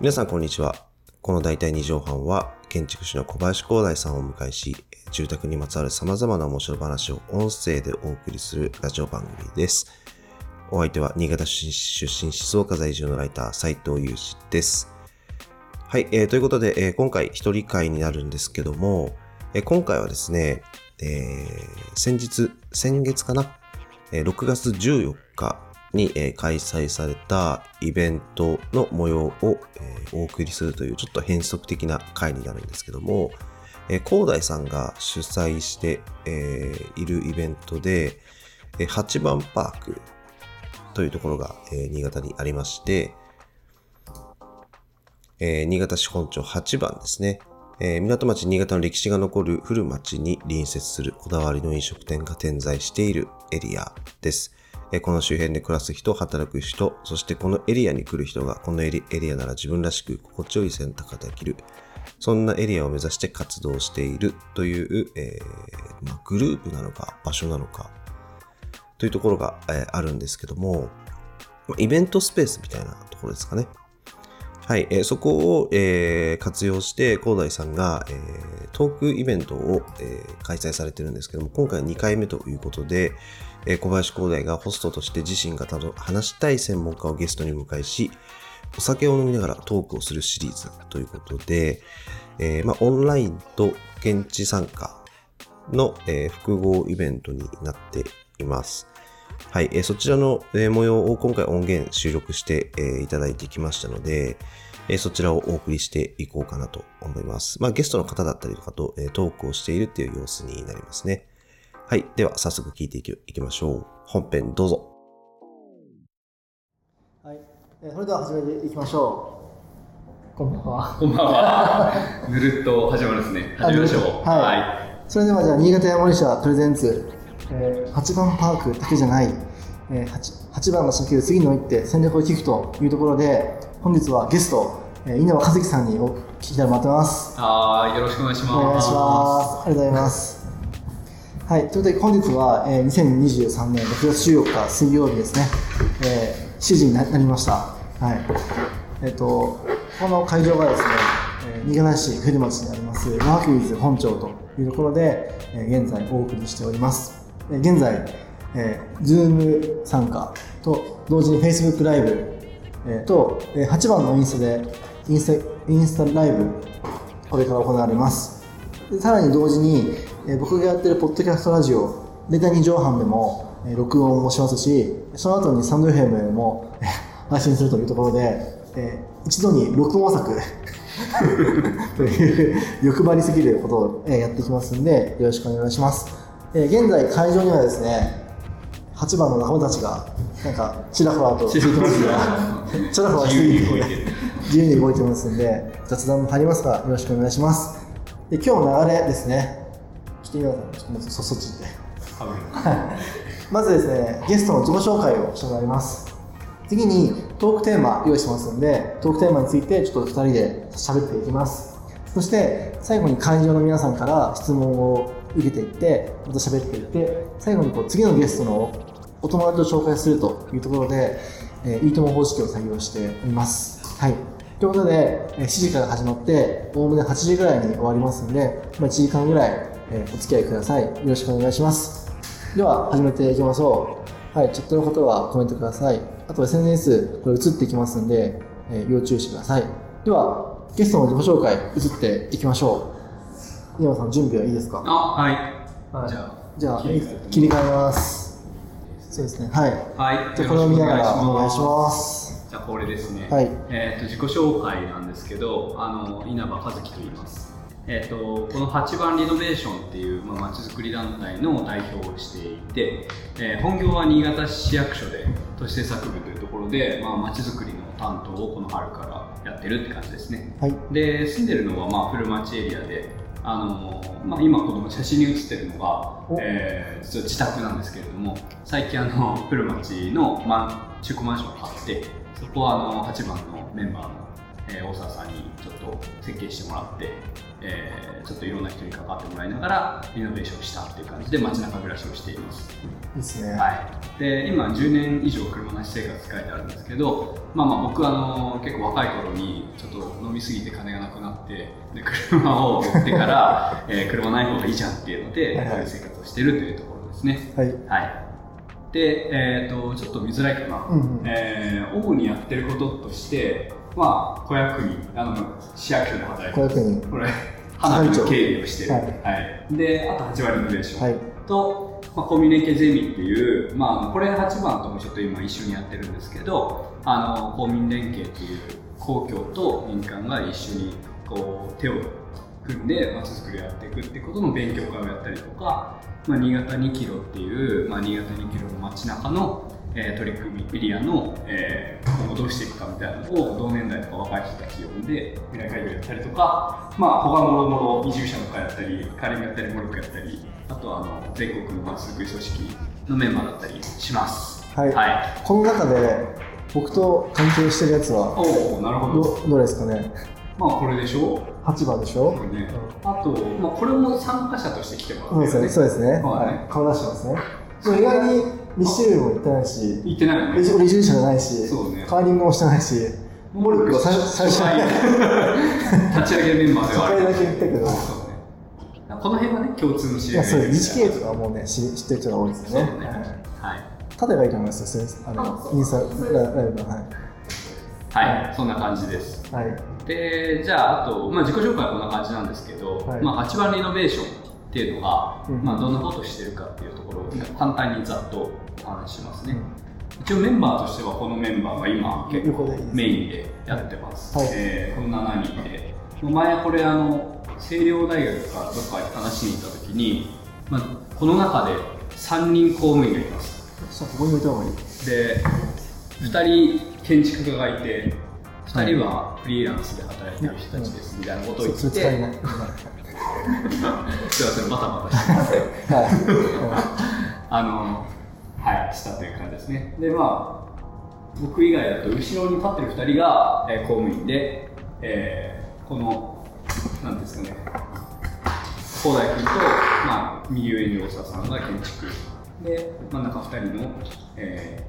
皆さんこんにちは。この大体2畳半は建築士の小林光大さんをお迎えし、住宅にまつわる様々な面白話を音声でお送りするラジオ番組です。お相手は新潟出身出身静岡在住のライター斉藤祐二です。はい、えーということで、えー今回一人会になるんですけども、えー今回はですね、えー先日、先月かな、えー6月14日に、え開催されたイベントの模様を、えお送りするというちょっと変則的な回になるんですけども、え、広大さんが主催して、えいるイベントで、え8番パークというところが、え新潟にありまして、え新潟市本町8番ですね。え港町新潟の歴史が残る古町に隣接するこだわりの飲食店が点在しているエリアです。この周辺で暮らす人、働く人、そしてこのエリアに来る人がこのエリエリアなら自分らしく心地よい選択ができる。そんなエリアを目指して活動しているという、えーまあ、グループなのか場所なのかというところが、えーあるんですけども、イベントスペースみたいなところですかね。はい、えーそこを、えー活用して、広大さんが、えートークイベントを、えー開催されてるんですけども、今回は2回目ということで、えー小林広大がホストとして自身がたど話したい専門家をゲストに迎えし、お酒を飲みながらトークをするシリーズということで、えーまあ、オンラインと現地参加の、えー複合イベントになっています。はい、えーそちらの、え模様を今回音源収録して、えいただいてきましたので、えそちらをお送りしていこうかなと思います。まあ、ゲストの方だったりとかと、えトークをしているっていう様子になりますね。はい、では早速聞いていきいきましょう。本編どうぞ。はい、えーそれでは始めていきましょう。こんばんは。こんばんは。ぬるっと始まるですね。始めましょう。はいそれではじゃあ新潟山森社プレゼンツ、えー、8番パークだけじゃない、えー、8, 8番が仕掛ける次の一手戦略を聞くというところで本日はゲスト、えー、稲葉和樹さんにお聞きたいと思ってます。はい。よろしくお願いします。お願いします。ありがとうございます。はい、ということで本日は、えー、2023年6月14日水曜日ですね、えー、7時になりました。はい。えっ、と、この会場がですね、えー新潟市古町にあります、ワークウィズ本町というところで、えー現在お送りしております。えー現在、えー、Zoom 参加と同時に Facebook ライブ、えーと、えー8番のインスタで、インスタインスタライブ、これから行われます。さらに同時に、えー僕がやってるポッドキャストラジオ、データ2畳半でも、えー録音もしますし、その後にサンド FM でもえー配信するというところで、えー一度に録音作 という欲張りすぎることを、えーやっていきますんで、よろしくお願いします。えー現在会場にはですね、8番の仲間たちが、なんか、ちらほらとついてますが、ちらほらついて自由に動いてる自由に動いてますんで、雑談も入りますが、よろしくお願いします。で、今日の流れですね。ちょっと今さん、ちょっともうそそっちで。まずですね、ゲストの自己紹介をしてもらいます。次にトークテーマ用意してますんで、トークテーマについてちょっと2人で喋っていきます。そして最後に会場の皆さんから質問を受けていって、また喋っていって、最後にこう次のゲストのお友達を紹介するというところで、えーいいとも方式を採用しております。はい。ということで、7時から始まって、おおむね8時ぐらいに終わりますんで、まあ、1時間ぐらい、えーお付き合いください。よろしくお願いします。では始めていきましょう。はい、チャットの方はコメントください。あと SNS、これ映っていきますんで、えー要注意してください。では、ゲストの自己紹介、移っていきましょう。稲葉さん、準備はいいですか？あ、はい。はいじゃあ、じゃあ切り替えます。そうですね、はい。はい。じゃあ、これを見ながらお願いします。じゃあ、これですね。はいえっ、と、自己紹介なんですけど、あの、稲葉和樹と言います。えっ、と、この8番リノベーションっていう、まあ、まちづくり団体の代表をしていて、えー本業は新潟市役所で都市政策部というところで、まあ、まちづくりの担当をこの春からやってるって感じですね。はい。で住んでるのはまあ古町エリアで、あのまあ、今この写真に写ってるのがお、えー実は自宅なんですけれども最近あの古町のマン中古マンションを買ってそこはあの8番のメンバーの、えー大沢さんにちょっと設計してもらって、えーちょっっといろんな人に関わってもらいながらリノベーションしたっていう感じで街中暮らしをしています。ですね。はい、で今10年以上車なし生活書いてあるんですけど、まあ、まあ僕あの結構若い頃にちょっと飲みすぎて金がなくなってで車を売ってから、えー車ない方がいいじゃんっていうので、そういう生活をしてるというところですね。はい。はい、で、えー、とちょっと見づらいかな、うんうんえー主にやってることとして、まあ、子役員あの市役所で働いて子役員これ花火の経理をしてる、ははい。であと8割リノベーション、はい。と、まあ、コミュニケゼミっていう、まあ、これ8番ともちょっと今一緒にやってるんですけどあの公民連携っていう公共と民間が一緒にこう手を組んでまちづくりをやっていくってことの勉強会をやったりとか、まあ、新潟2キロっていう、まあ、新潟2キロの街中の、えー取り組みエリアの、えー今後どうしていくかみたいなのを同年代とか若い人たち呼んで未来会議をやったりとか、まあ、他もろもろ移住者の会やったりカーリングやったりモルックやったりあとはあの全国のまちづくり組織のメンバーだったりします。はいはい、この中で、僕と関係してるやつは、おおなるほど。ど、どれですかね？まあこれでしょ？8番でしょ？これね。あと、まあ、これも参加者として来てもらそうですね。そうですね。そうだねはい。顔出してますね。意外に密集も行ってないし、言ってないよね。俺移住者じゃないし、そうねカーリングもしてないし、モルックは最最初に、立ち上げメンバーではある初回だけ言ったけど。この辺はね、共通の知いや、り合いそう、自治系ととかもうね、知知ってる人が多いですよね。はいはい。縦がいいと思いますよ、先生あの、インスタライブの、はい。はい、そんな感じです。はい。で、じゃあ、あと、まあ、自己紹介はこんな感じなんですけど、はいまあ、8番リノベーションっていうのが、うんまあ、どんなことをしてるかっていうところを簡単にざっとお話ししますね。一応メンバーとしてはこのメンバーが今結構メインでやってます。はい。えーこの7人で。前これあの、星稜大学からどっかに話しに行った時に、まあ、この中で3人公務員がいます。で、2人建築家がいて、2人はフリーランスで働いてる人たちですみたいなことを言って。すいません、バタバタしてます。はあの、はい、したという感じですね。で、まあ、僕以外だと後ろに立ってる2人が、えー公務員で、えーこの、なんですかね、広大君と、まあ、右上に大沢さんが建築。で、真ん中2人の、え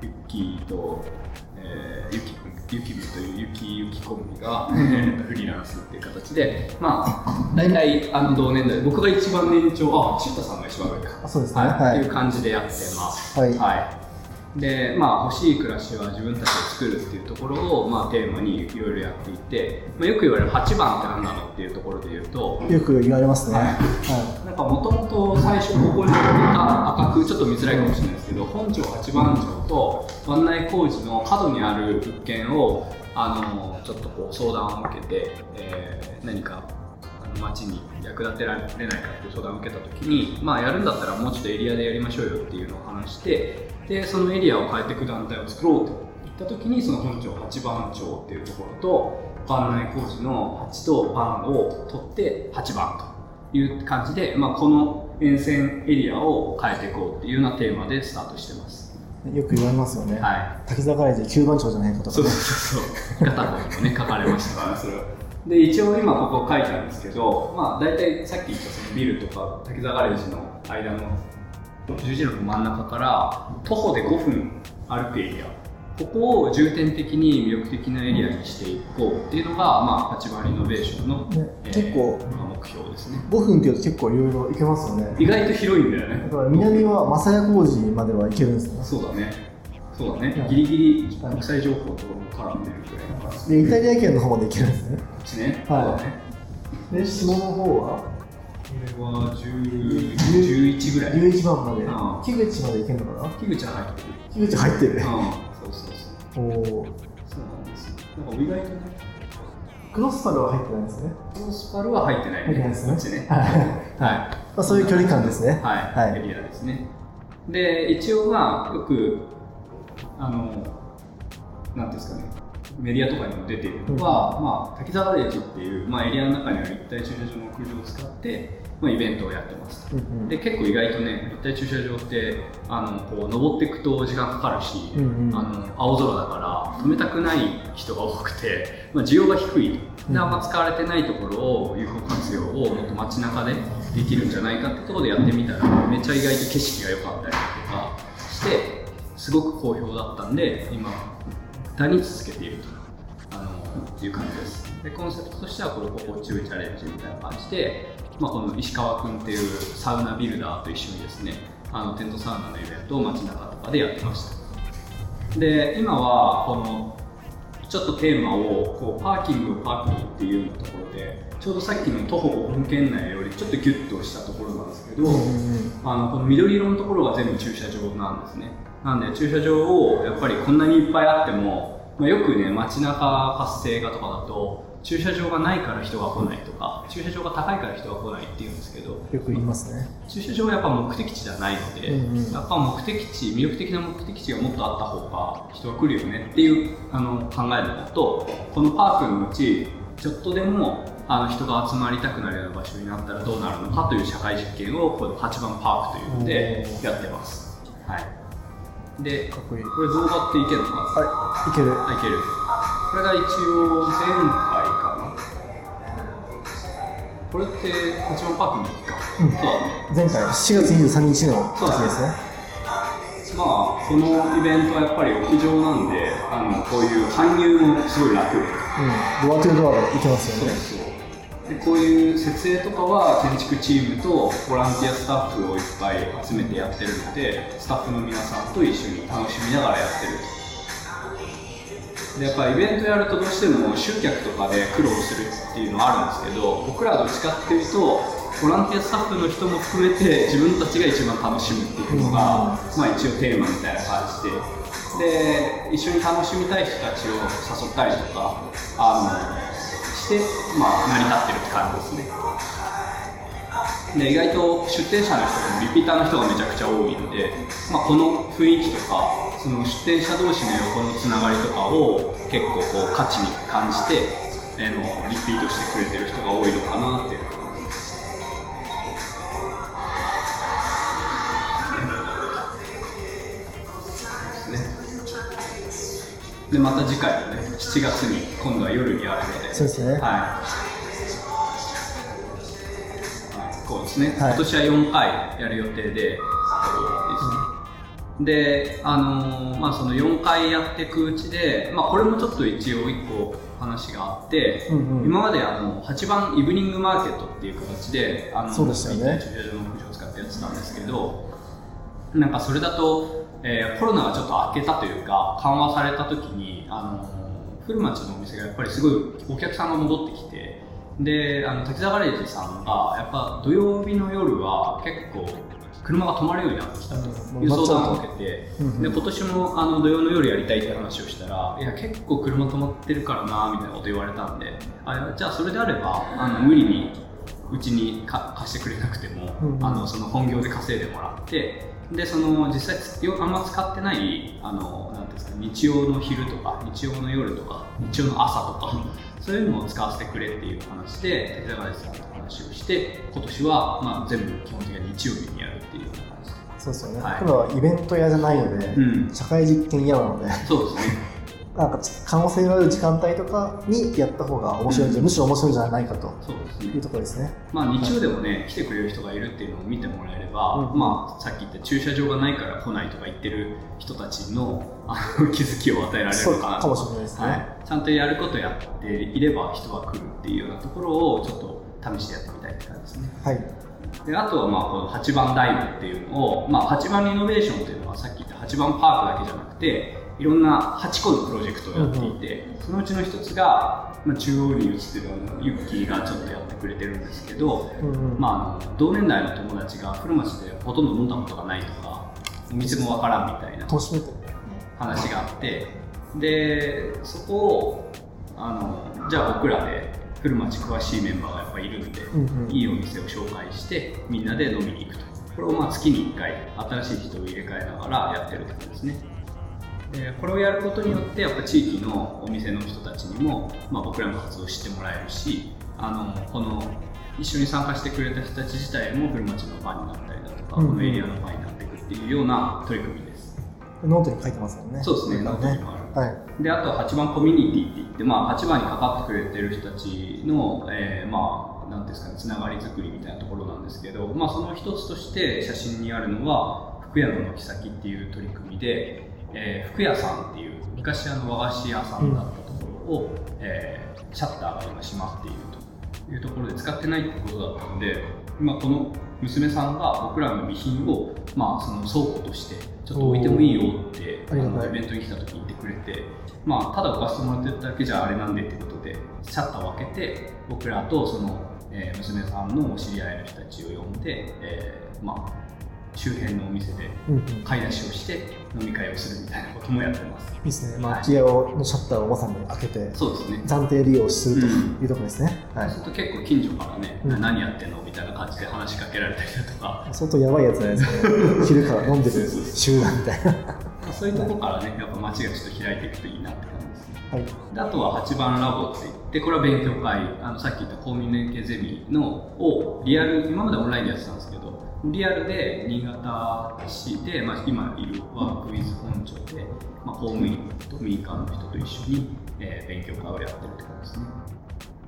ー、ユッキーと、えー、ユキゆきぶというゆきゆきコンビが、フリーランスっていう形で、まあ、大体あの同年代、僕が一番年長、あ、チュータさんが一番上か。あそうですねはいはいっていう感じでやってます。はいで、まあ、欲しい暮らしは自分たちで作るっていうところを、まあ、テーマにいろいろやっていて、まあ、よく言われる8番って何なのっていうところで言うと、い。よく言われますね。はいはなんかもともと最初ここに赤くちょっと見づらいかもしれないですけど本町八番町と湾内工事の角にある物件をあのちょっとこう相談を受けて、えー何か町に役立てられないかっていう相談を受けた時に、まあ、やるんだったらもうちょっとエリアでやりましょうよっていうのを話してでそのエリアを変えていく団体を作ろうと言った時にその本町八番町っていうところと湾内工事の8と番を取って8番という感じで、まあ、この沿線エリアを変えていこうっていうようなテーマでスタートしてます。い。よく言われますよね。はい。滝沢ガレージ9番町じゃないかとかねそうそう。そうそう。ガタコにもね、書かれました から、それは。で、一応今ここ書いたんですけど、まあ大体さっき言ったそのビルとか滝沢ガレージの間の十字路の真ん中から徒歩で5分歩くエリア。ここを重点的に魅力的なエリアにしていこうっていうのが、まあ、8番リノベーションの、ね結構まあ目標ですね。5分っていうと結構いろいろ行けますよね。意外と広いんだよねだ。から南は正屋工事までは行けるんですね。そうだね。そうだね。はいギリギリ国際情報と絡んでるくらいだから。こで、イタリア圏の方まで行けるんですね。っちね。はい。で、下の方は？これは10 11ぐらい。11番までうん。木口まで行けるのかな？木口は入ってる。木口入ってるうん。。そうそうそう。おお。そうなんですよ。なんか意外とね、クロスパルは入ってないんですね。クロスパルは入ってない入ってないですねこっちね。はいはい。まあ、そういう距離感ですね。はい、はいエリアですね。で、一応まあ、よく、あの、なんていうんですかね、メディアとかにも出ているのは、まあ、滝沢レージっていう、まあ、エリアの中にある一体駐車場の屋上を使って、まあ、イベントをやってます。うんで結構意外とね立体駐車場ってあのこう登っていくと時間かかるし、うんうん。あの青空だから止めたくない人が多くて、まあ、需要が低いと。であんま使われてないところを有効活用をもっと街中でできるんじゃないかってところでやってみたらめっちゃ意外と景色が良かったりとかしてすごく好評だったんで今歌に続けていると。あのいう感じです。でコンセプトとしてはこれここチューチャレンジみたいな感じで、まあ、この石川君っていうサウナビルダーと一緒にですねあのテントサウナのイベントを街中とかでやってました。で今はこのちょっとテーマをこうパーキングをパーキングっていうようなところでちょうどさっきの徒歩5分圏内よりちょっとギュッとしたところなんですけど、あのこの緑色のところが全部駐車場なんですねなんで駐車場をやっぱりこんなにいっぱいあっても、まあ、よくね街中活性化とかだと駐車場がないから人が来ないとか駐車場が高いから人が来ないって言うんですけどよく言いますね。駐車場はやっぱ目的地じゃないので、うんうんやっぱ目的地魅力的な目的地がもっとあった方が人が来るよねっていうあの考えるのとこのパークのうちちょっとでもあの人が集まりたくなるような場所になったらどうなるのかという社会実験をこの8番パークというのでやってます。はい、でかっこいい。これ動画っていけるの？かなはい、いける。あいける。これが一応前回かな。これって8番パークの時か、うん。そうだね。前回、7月23日の時ですね。まあ、このイベントはやっぱり屋上なんで、あのこういう搬入もすごい楽で、うん。ドアトゥードアがいけますよね。でこういう設営とかは建築チームとボランティアスタッフをいっぱい集めてやってるので、スタッフの皆さんと一緒に楽しみながらやってると。でやっぱイベントやるとどうしても集客とかで苦労するっていうのはあるんですけど、僕らはどっちかっていうと、ボランティアスタッフの人も含めて自分たちが一番楽しむっていうのが、まあ一応テーマみたいな感じで、で、一緒に楽しみたい人たちを誘ったりとか、あの、して、まあ成り立ってるって感じですね。で意外と出店者の人もリピーターの人がめちゃくちゃ多いので、まあ、この雰囲気とかその出店者同士の横のつながりとかを結構こう価値に感じてあのリピートしてくれてる人が多いのかなっていう感じですでまた次回もね7月に今度は夜にあるのでそうですね。はい。はい、こうですね、はい。今年は4回やる予定で、えーで、あのーまあ、その4回やっていくうちで、まあ、これもちょっと一応1個話があって、うんうん。今まであの8番イブニングマーケットっていう形で、あのそうでしたよね。駐車場の屋上を使ってやってたんですけど、なんかそれだと、えーコロナがちょっと明けたというか、緩和された時に、あのー古町のお店がやっぱりすごいお客さんが戻ってきて、で、あの、滝沢ガレージさんが、やっぱ土曜日の夜は結構、車が止まるようになってきたとうんいう相談を受けて、うんうん。で、今年もあの土曜の夜やりたいって話をしたら、いや、結構車止まってるからな、みたいなこと言われたんで、あじゃあそれであれば、あの無理にうちにか貸してくれなくても、あのその本業で稼いでもらってでその実際あんま使ってないあのですか日曜の昼とか日曜の夜とか日曜の朝とかそういうのを使わせてくれっていう話で竹中さんと話をして今年は、まあ、全部基本的に日曜日にやるっていうような感じで。そうですよね。はい。僕らはイベント屋じゃないので、うん。社会実験屋なので、そうですねなんか可能性のある時間帯とかにやった方が面白いんじゃ、むしろ面白いんじゃないかと。そうです。ねいうところですね。まあ、日曜でもね、来てくれる人がいるっていうのを見てもらえれば、うんまあ、さっき言った駐車場がないから来ないとか言ってる人たちのあの 気づきを与えられるのかなと。かもしれないですね。はい、ちゃんとやることやっていれば人が来るっていうようなところをちょっと試してやってみたいって感じですね。はい。であとはまあこの8番ダイブっていうのを、まあ、8番リノベーションっていうのはさっき言った8番パークだけじゃなくていろんな8個のプロジェクトをやっていて、そのうちの一つが、まあ、中央に映ってるあのユッキーがちょっとやってくれてるんですけど、うんうん。まあ、あの同年代の友達が古町でほとんど飲んだことがないとかお店もわからんみたいな話があってでそこをあのじゃあ僕らで古町詳しいメンバーがやっぱいるんで、うんうん。いいお店を紹介してみんなで飲みに行くと。これをまあ月に1回新しい人を入れ替えながらやってるってことですねでこれをやることによってやっぱ地域のお店の人たちにも、まあ、僕らの活動を知ってもらえるしあのこの一緒に参加してくれた人たち自体も古町のファンになったりだとか、うんこのエリアのファンになっていくっていうような取り組みですノートに書いてますもんね。そうですねだからノートにもあるはい。であとは8BANコミュニティって言って、まあ、8BANにかかってくれてる人たちの、えーまあ、なんていうんですかね、つながり作りみたいなところなんですけど、まあ、その一つとして写真にあるのは、福屋の軒先っていう取り組みで、えー福屋さんっていう、昔あの和菓子屋さんだったところを、えーシャッターが今閉まっているというところで使ってないってことだったので、今この娘さんが僕らの備品を、まあ、その倉庫としてちょっと置いてもいいよってあのイベントに来た時に言ってくれて、まあ、ただ置かせてもらってるだけじゃあれなんでってことでシャッターを開けて僕らとその、えー娘さんのお知り合いの人たちを呼んで、えーまあ、周辺のお店で買い出しをして飲み会をするみたいなこともやってますいですね。まあ、はい空き家をのシャッターをまさに開けて、そうですね暫定利用するというところですね。はいそうす。ると結構近所からね、うん何やってんのみたいな感じで話しかけられたりだとか相当やばいやつじゃないですか、ね。昼から飲んでる集団みたいな。そういうところからねやっぱ街がちょっと開いていくといいなって感じですねはい。であとは8番ラボって言ってこれは勉強会あのさっき言った公民連携ゼミのをリアル今までオンラインでやってたんですけどリアルで新潟市で、まあ、今いるワークウィズ本庁で、まあ、公務員と民間の人と一緒に、えー勉強会をやってるって感じですね。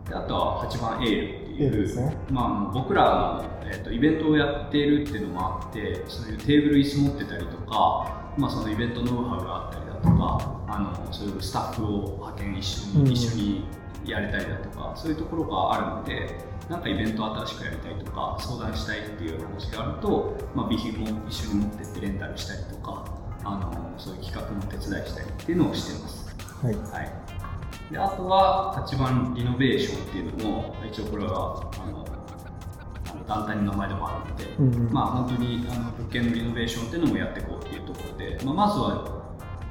であとは8番エールっていう、ですね。まあ、僕らの、えー、とイベントをやってるっていうのもあってそういうテーブル椅子持ってたりとか、まあ、そのイベントノウハウがあったりだとかあのそういうスタッフを派遣一緒に、うん。一緒にやれたりだとかそういうところがあるのでなんかイベントを新しくやりたいとか相談したいっていう話があると、まあ、備品も一緒に持ってってレンタルしたりとかあのそういう企画の手伝いしたりっていうのをしてます。はい。はい、であとは8番リノベーションっていうのも一応これはあのあの団体の名前でもあるので、うんうんまあ本当にあの物件のリノベーションっていうのもやっていこうっていうところで、まあ、まずは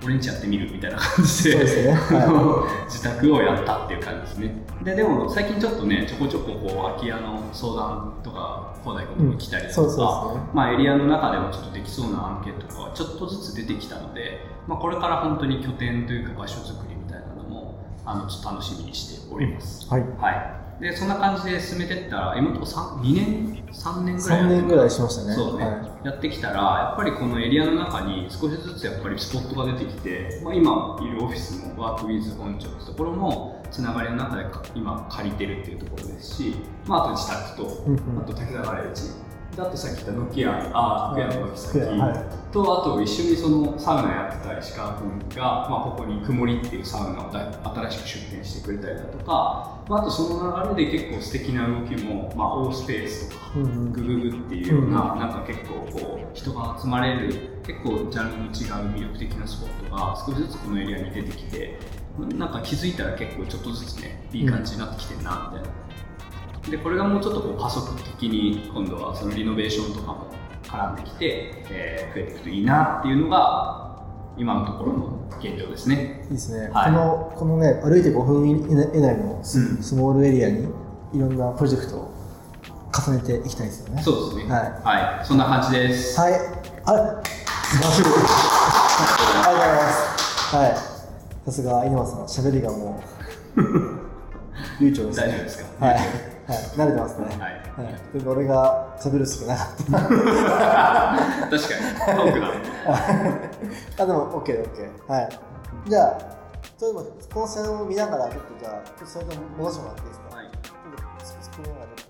俺んちやってみるみたいな感じでそうですね。はい。自宅をやったっていう感じですね。ででも最近ちょっとねちょこちょここう空き家の相談とか広大君に来たりだとか、まあ、エリアの中でもちょっとできそうな案件とかはちょっとずつ出てきたので、まあ、これから本当に拠点というか場所づくりみたいなのもあのちょっと楽しみにしております、はい。はい、でそんな感じで進めてったら今のところ2年3年ぐらいや3って年ぐらいしましたね。そうね、はやってきたらやっぱりこのエリアの中に少しずつやっぱりスポットが出てきて、まあ、今いるオフィスもワークウィズ本庁ってところもつながりの中でか今借りてるっていうところですし、まあ、あと自宅と、あと竹田ガレージであとさっき言ったノキアあ福屋の軒先、福屋はい。とあと一緒にそのサウナやってた石川君が、まあ、ここに曇りっていうサウナをだ新しく出店してくれたりだとか、まあ、あとその流れで結構素敵な動きも、まあ、オースペースとかうんうん。グググっていうような、なんか結構こう人が集まれる結構ジャンルの違う魅力的なスポットが少しずつこのエリアに出てきてなんか気づいたら結構ちょっとずつねいい感じになってきてるなみたいな。でこれがもうちょっとこう加速的に今度はそのリノベーションとかも絡んできて、えー増えていくといいなっていうのが今のところの現状ですね。いいですね。はいこの、このね、歩いて5分以内のス,、モールエリアにいろんなプロジェクトを重ねていきたいですよね。そうですね。はいはい、そんな感じです。はい。あれ？素晴らしい。ありがとうございます。はい。さすが稲葉さん、喋りがもう、流暢ですね。大丈夫ですか？はい。はい。慣れてますね。はいはい。で俺が喋るしかなかった。確かに、トークだ。あ、でも、OK、OK。はい。じゃあ、それでも、この線を見ながら、ちょっとじゃあ、ちょっとそれで戻してもらっていいですか？はいちょっと、が。